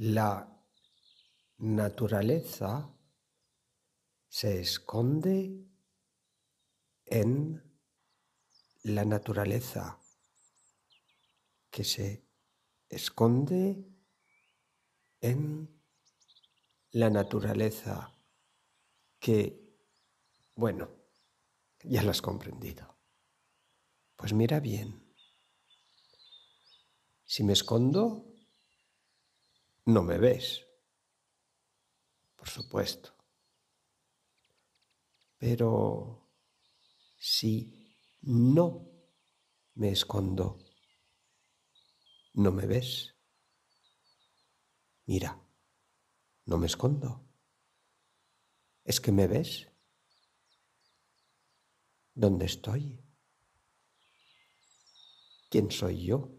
La naturaleza se esconde en la naturaleza que se esconde en la naturaleza que, bueno, ya lo has comprendido. Pues mira bien, si me escondo, no me ves, por supuesto. Pero si no me escondo, no me ves. Mira, no me escondo. ¿Es que me ves? ¿Dónde estoy? ¿Quién soy yo?